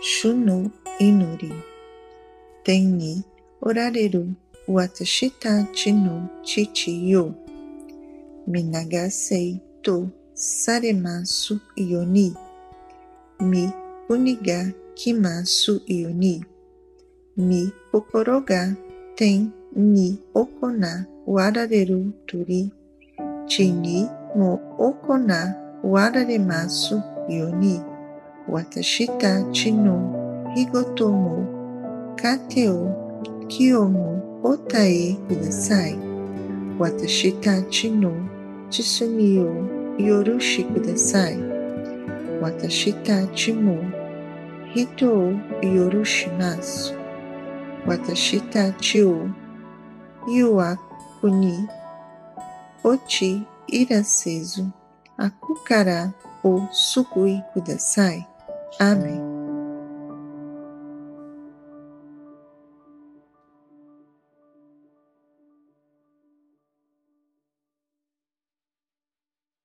shunu inuri. Tenni orareru watashita chinu chichi yo. Minagasei to saremasu ioni. Mi uniga kimasu ioni. Mi pokoroga ten ni okona warareru turi. Chini mo okona wararemasu ioni. Watashita chino higotomo kateo kiyomo otae kudasai. Watashita chino chisumio yorushi kudasai. Watashita chimo hito yorushimasu. Watashita chio yua kuni ochi irasezu akukara o sugui kudasai. Amém.